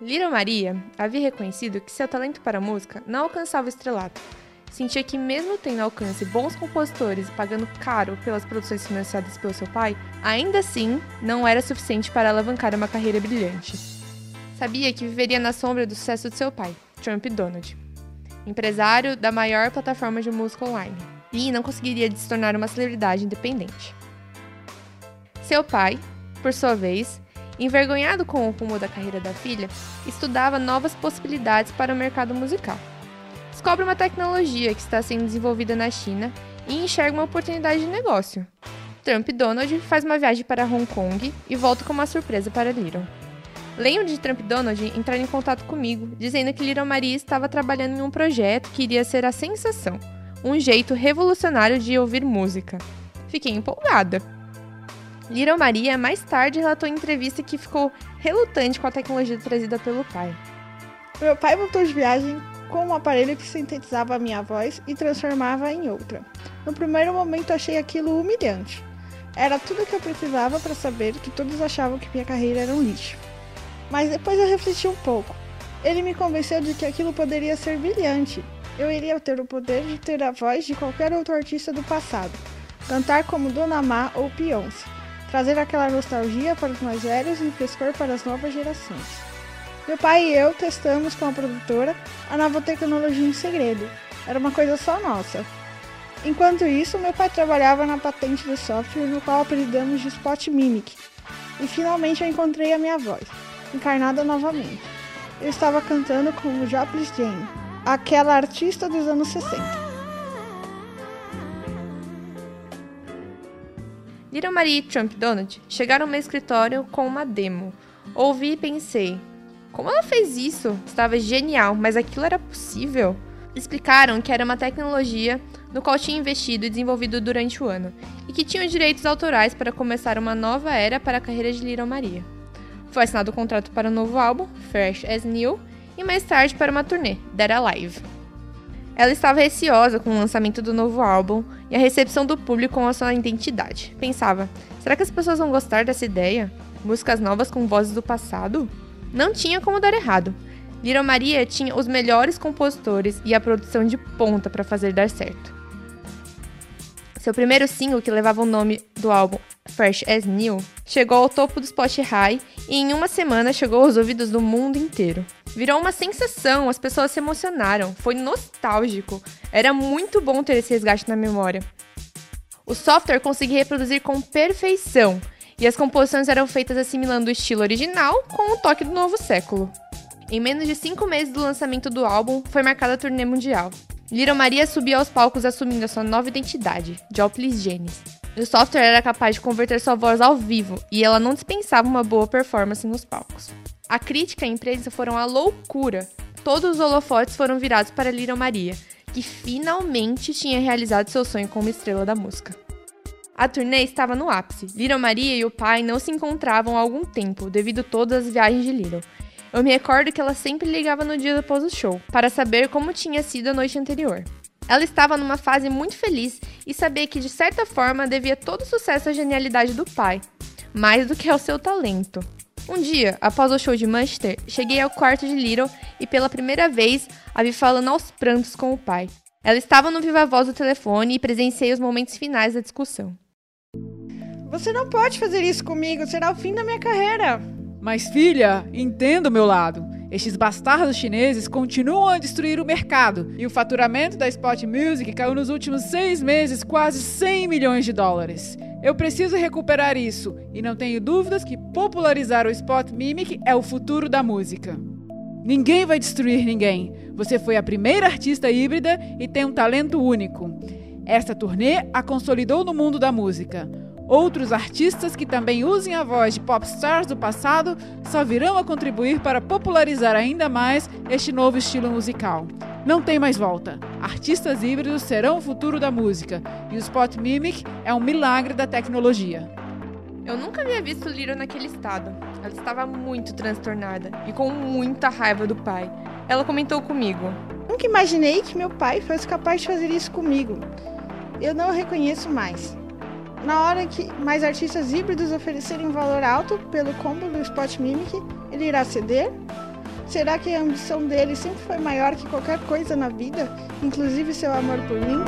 Little Maria havia reconhecido que seu talento para a música não alcançava o estrelato. Sentia que, mesmo tendo alcance bons compositores e pagando caro pelas produções financiadas pelo seu pai, ainda assim não era suficiente para alavancar uma carreira brilhante. Sabia que viveria na sombra do sucesso de seu pai, Trump Donald, empresário da maior plataforma de música online, e não conseguiria se tornar uma celebridade independente. Seu pai, por sua vez, envergonhado com o rumo da carreira da filha, estudava novas possibilidades para o mercado musical. Descobre uma tecnologia que está sendo desenvolvida na China e enxerga uma oportunidade de negócio. Trump Donald faz uma viagem para Hong Kong e volta com uma surpresa para Little. Lembro de Trump Donald entrar em contato comigo, dizendo que Little Maria estava trabalhando em um projeto que iria ser a sensação, um jeito revolucionário de ouvir música. Fiquei empolgada. Little Maria mais tarde relatou em entrevista que ficou relutante com a tecnologia trazida pelo pai. Meu pai voltou de viagem com um aparelho que sintetizava a minha voz e transformava em outra. No primeiro momento achei aquilo humilhante. Era tudo o que eu precisava para saber que todos achavam que minha carreira era um lixo. Mas depois eu refleti um pouco. Ele me convenceu de que aquilo poderia ser brilhante. Eu iria ter o poder de ter a voz de qualquer outro artista do passado, cantar como Dona Ma ou Beyoncé trazer aquela nostalgia para os mais velhos e frescor para as novas gerações. Meu pai e eu testamos com a produtora a nova tecnologia em segredo. Era uma coisa só nossa. Enquanto isso, meu pai trabalhava na patente do software no qual apelidamos de Spot Mimic. E finalmente eu encontrei a minha voz, encarnada novamente. Eu estava cantando como Joplin Jane, aquela artista dos anos 60. Little Marie e Trump Donald chegaram ao meu escritório com uma demo. Ouvi e pensei: como ela fez isso? Estava genial, mas aquilo era possível? Explicaram que era uma tecnologia no qual tinha investido e desenvolvido durante o ano e que tinha direitos autorais para começar uma nova era para a carreira de Little Maria. Foi assinado o contrato para um novo álbum, Fresh as New, e mais tarde para uma turnê, Dead Alive. Ela estava receosa com o lançamento do novo álbum e a recepção do público com a sua identidade. Pensava: será que as pessoas vão gostar dessa ideia? Músicas novas com vozes do passado? Não tinha como dar errado. Little Maria tinha os melhores compositores e a produção de ponta para fazer dar certo. Seu primeiro single, que levava o nome do álbum Fresh as New, chegou ao topo do Spotify e em uma semana chegou aos ouvidos do mundo inteiro. Virou uma sensação, as pessoas se emocionaram, foi nostálgico. Era muito bom ter esse resgate na memória. O software conseguia reproduzir com perfeição e as composições eram feitas assimilando o estilo original com o toque do novo século. Em menos de cinco meses do lançamento do álbum, foi marcada a turnê mundial. Little Maria subiu aos palcos assumindo a sua nova identidade, Joplin Janis. O software era capaz de converter sua voz ao vivo e ela não dispensava uma boa performance nos palcos. A crítica e a imprensa foram a loucura. Todos os holofotes foram virados para Little Maria, que finalmente tinha realizado seu sonho como estrela da música. A turnê estava no ápice. Little Maria e o pai não se encontravam há algum tempo, devido a todas as viagens de Little. Eu me recordo que ela sempre ligava no dia após o show, para saber como tinha sido a noite anterior. Ela estava numa fase muito feliz e sabia que, de certa forma, devia todo o sucesso à genialidade do pai, mais do que ao seu talento. Um dia, após o show de Manchester, cheguei ao quarto de Little e pela primeira vez a vi falando aos prantos com o pai. Ela estava no viva voz do telefone e presenciei os momentos finais da discussão. Você não pode fazer isso comigo, será o fim da minha carreira. Mas, filha, entenda o meu lado. Estes bastardos chineses continuam a destruir o mercado e o faturamento da Spot Music caiu nos últimos seis meses quase 100 milhões de dólares. Eu preciso recuperar isso e não tenho dúvidas que popularizar o Spot Mimic é o futuro da música. Ninguém vai destruir ninguém. Você foi a primeira artista híbrida e tem um talento único. Esta turnê a consolidou no mundo da música. Outros artistas que também usem a voz de popstars do passado só virão a contribuir para popularizar ainda mais este novo estilo musical. Não tem mais volta. Artistas híbridos serão o futuro da música e o Spot Mimic é um milagre da tecnologia. Eu nunca havia visto Lira naquele estado. Ela estava muito transtornada e com muita raiva do pai. Ela comentou comigo: Nunca imaginei que meu pai fosse capaz de fazer isso comigo. Eu não o reconheço mais. Na hora que mais artistas híbridos oferecerem valor alto pelo combo do Spot Mimic, ele irá ceder? Será que a ambição dele sempre foi maior que qualquer coisa na vida, inclusive seu amor por mim?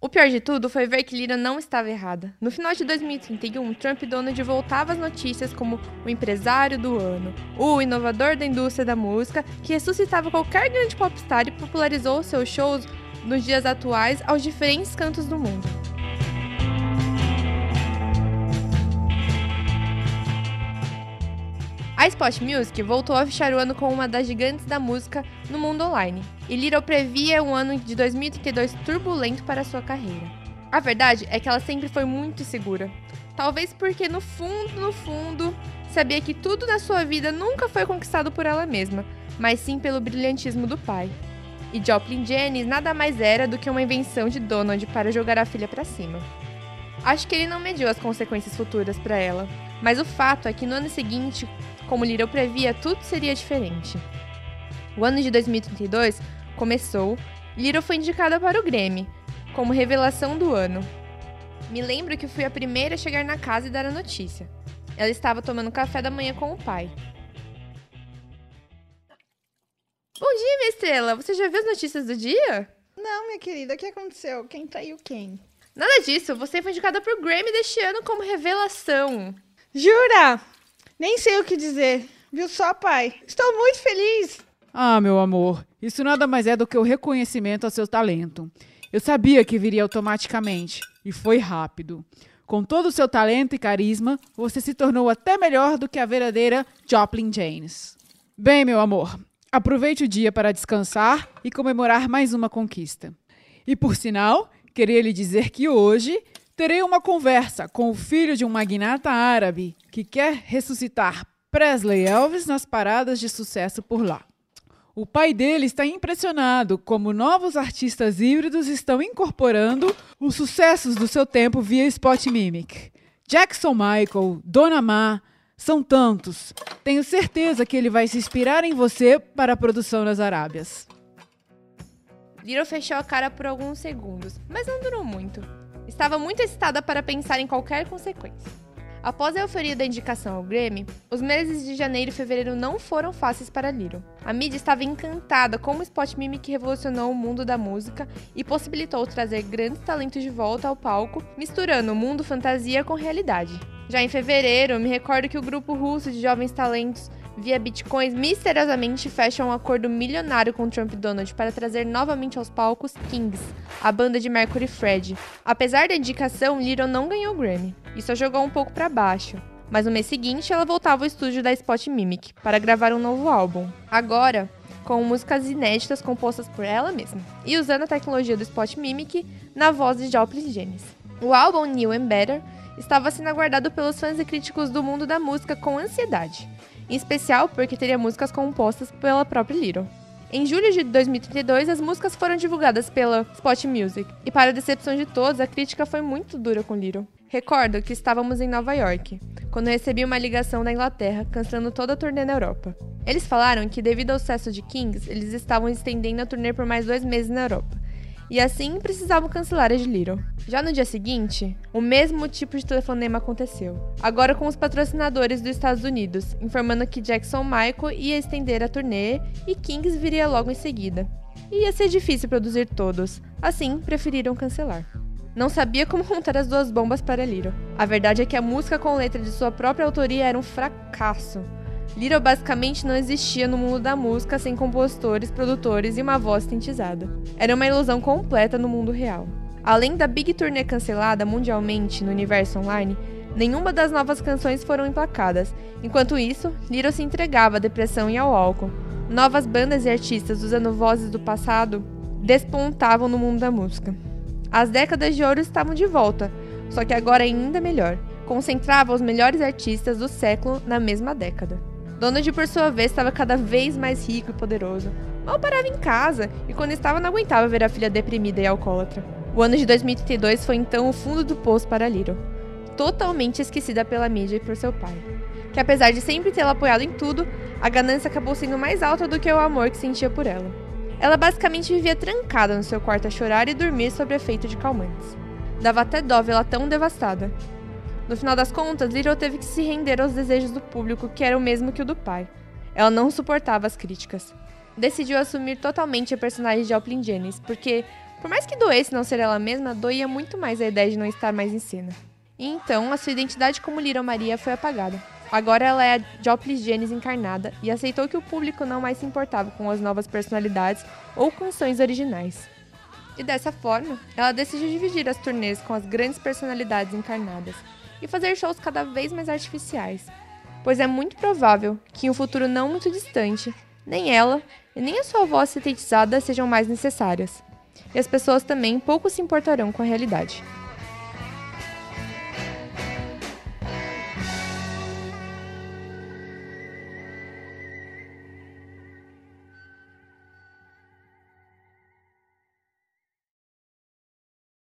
O pior de tudo foi ver que Lira não estava errada. No final de 2031, Trump Donald voltava às notícias como o empresário do ano, o inovador da indústria da música, que ressuscitava qualquer grande popstar e popularizou seus shows nos dias atuais aos diferentes cantos do mundo. A Spot Music voltou a fechar o ano como uma das gigantes da música no mundo online, e Little previa um ano de 2032 turbulento para sua carreira. A verdade é que ela sempre foi muito insegura. Talvez porque no fundo, no fundo, sabia que tudo na sua vida nunca foi conquistado por ela mesma, mas sim pelo brilhantismo do pai. E Joplin Jennings nada mais era do que uma invenção de Donald para jogar a filha para cima. Acho que ele não mediu as consequências futuras para ela, mas o fato é que no ano seguinte, como Little previa, tudo seria diferente. O ano de 2032 começou Little foi indicada para o Grammy como revelação do ano. Me lembro que fui a primeira a chegar na casa e dar a notícia. Ela estava tomando café da manhã com o pai. Bom dia, minha estrela! Você já viu as notícias do dia? Não, minha querida, o que aconteceu? Quem traiu quem? Nada disso, você foi indicada para o Grammy deste ano como revelação. Jura? Nem sei o que dizer. Viu só, pai? Estou muito feliz. Ah, meu amor, isso nada mais é do que o reconhecimento ao seu talento. Eu sabia que viria automaticamente, e foi rápido. Com todo o seu talento e carisma, você se tornou até melhor do que a verdadeira Joplin James. Bem, meu amor, aproveite o dia para descansar e comemorar mais uma conquista. E por sinal, queria lhe dizer que hoje terei uma conversa com o filho de um magnata árabe que quer ressuscitar Presley Elvis nas paradas de sucesso por lá. O pai dele está impressionado como novos artistas híbridos estão incorporando os sucessos do seu tempo via Spot Mimic. Jackson Michael, Dona Ma, são tantos. Tenho certeza que ele vai se inspirar em você para a produção nas Arábias. Little fechou a cara por alguns segundos, mas não durou muito. Estava muito excitada para pensar em qualquer consequência. Após a euforia da indicação ao Grammy, os meses de janeiro e fevereiro não foram fáceis para Little. A mídia estava encantada como o Spot Mimic revolucionou o mundo da música e possibilitou trazer grandes talentos de volta ao palco, misturando o mundo fantasia com realidade. Já em fevereiro, me recordo que o grupo russo de jovens talentos via bitcoins, misteriosamente fecha um acordo milionário com Trump e Donald para trazer novamente aos palcos Kings, a banda de Mercury Fred. Apesar da indicação, Little não ganhou o Grammy. Isso a jogou um pouco para baixo. Mas no mês seguinte, ela voltava ao estúdio da Spot Mimic para gravar um novo álbum. Agora, com músicas inéditas compostas por ela mesma, e usando a tecnologia do Spot Mimic na voz de Joplin James. O álbum New and Better estava sendo aguardado pelos fãs e críticos do mundo da música com ansiedade em especial porque teria músicas compostas pela própria Little. Em julho de 2032, as músicas foram divulgadas pela Spot Music, e para a decepção de todos, a crítica foi muito dura com Little. Recordo que estávamos em Nova York, quando recebi uma ligação da Inglaterra cancelando toda a turnê na Europa. Eles falaram que, devido ao sucesso de Kings, eles estavam estendendo a turnê por mais dois meses na Europa e assim precisavam cancelar a de Little. Já no dia seguinte, o mesmo tipo de telefonema aconteceu, agora com os patrocinadores dos Estados Unidos, informando que Jackson Michael ia estender a turnê e Kings viria logo em seguida. Ia ser difícil produzir todos, assim preferiram cancelar. Não sabia como montar as duas bombas para Little. A verdade é que a música com letra de sua própria autoria era um fracasso. Little basicamente não existia no mundo da música sem compositores, produtores e uma voz sintetizada. Era uma ilusão completa no mundo real. Além da Big Tournée cancelada mundialmente no universo online, nenhuma das novas canções foram emplacadas. Enquanto isso, Little se entregava à depressão e ao álcool. Novas bandas e artistas usando vozes do passado despontavam no mundo da música. As décadas de ouro estavam de volta, só que agora ainda melhor. Concentrava os melhores artistas do século na mesma década. Donald, por sua vez, estava cada vez mais rico e poderoso. Mal parava em casa e, quando estava, não aguentava ver a filha deprimida e alcoólatra. O ano de 2032 foi então o fundo do poço para Little, totalmente esquecida pela mídia e por seu pai. Que, apesar de sempre tê-la apoiado em tudo, a ganância acabou sendo mais alta do que o amor que sentia por ela. Ela basicamente vivia trancada no seu quarto a chorar e dormir sob efeito de calmantes. Dava até dó vê-la tão devastada. No final das contas, Little teve que se render aos desejos do público, que era o mesmo que o do pai. Ela não suportava as críticas. Decidiu assumir totalmente a personagem de Joplin Jennings, porque, por mais que doesse não ser ela mesma, doía muito mais a ideia de não estar mais em cena. E então, a sua identidade como Little Maria foi apagada. Agora ela é a Joplin Jennings encarnada e aceitou que o público não mais se importava com as novas personalidades ou canções originais. E dessa forma, ela decidiu dividir as turnês com as grandes personalidades encarnadas e fazer shows cada vez mais artificiais, pois é muito provável que em um futuro não muito distante, nem ela e nem a sua voz sintetizada sejam mais necessárias. E as pessoas também pouco se importarão com a realidade.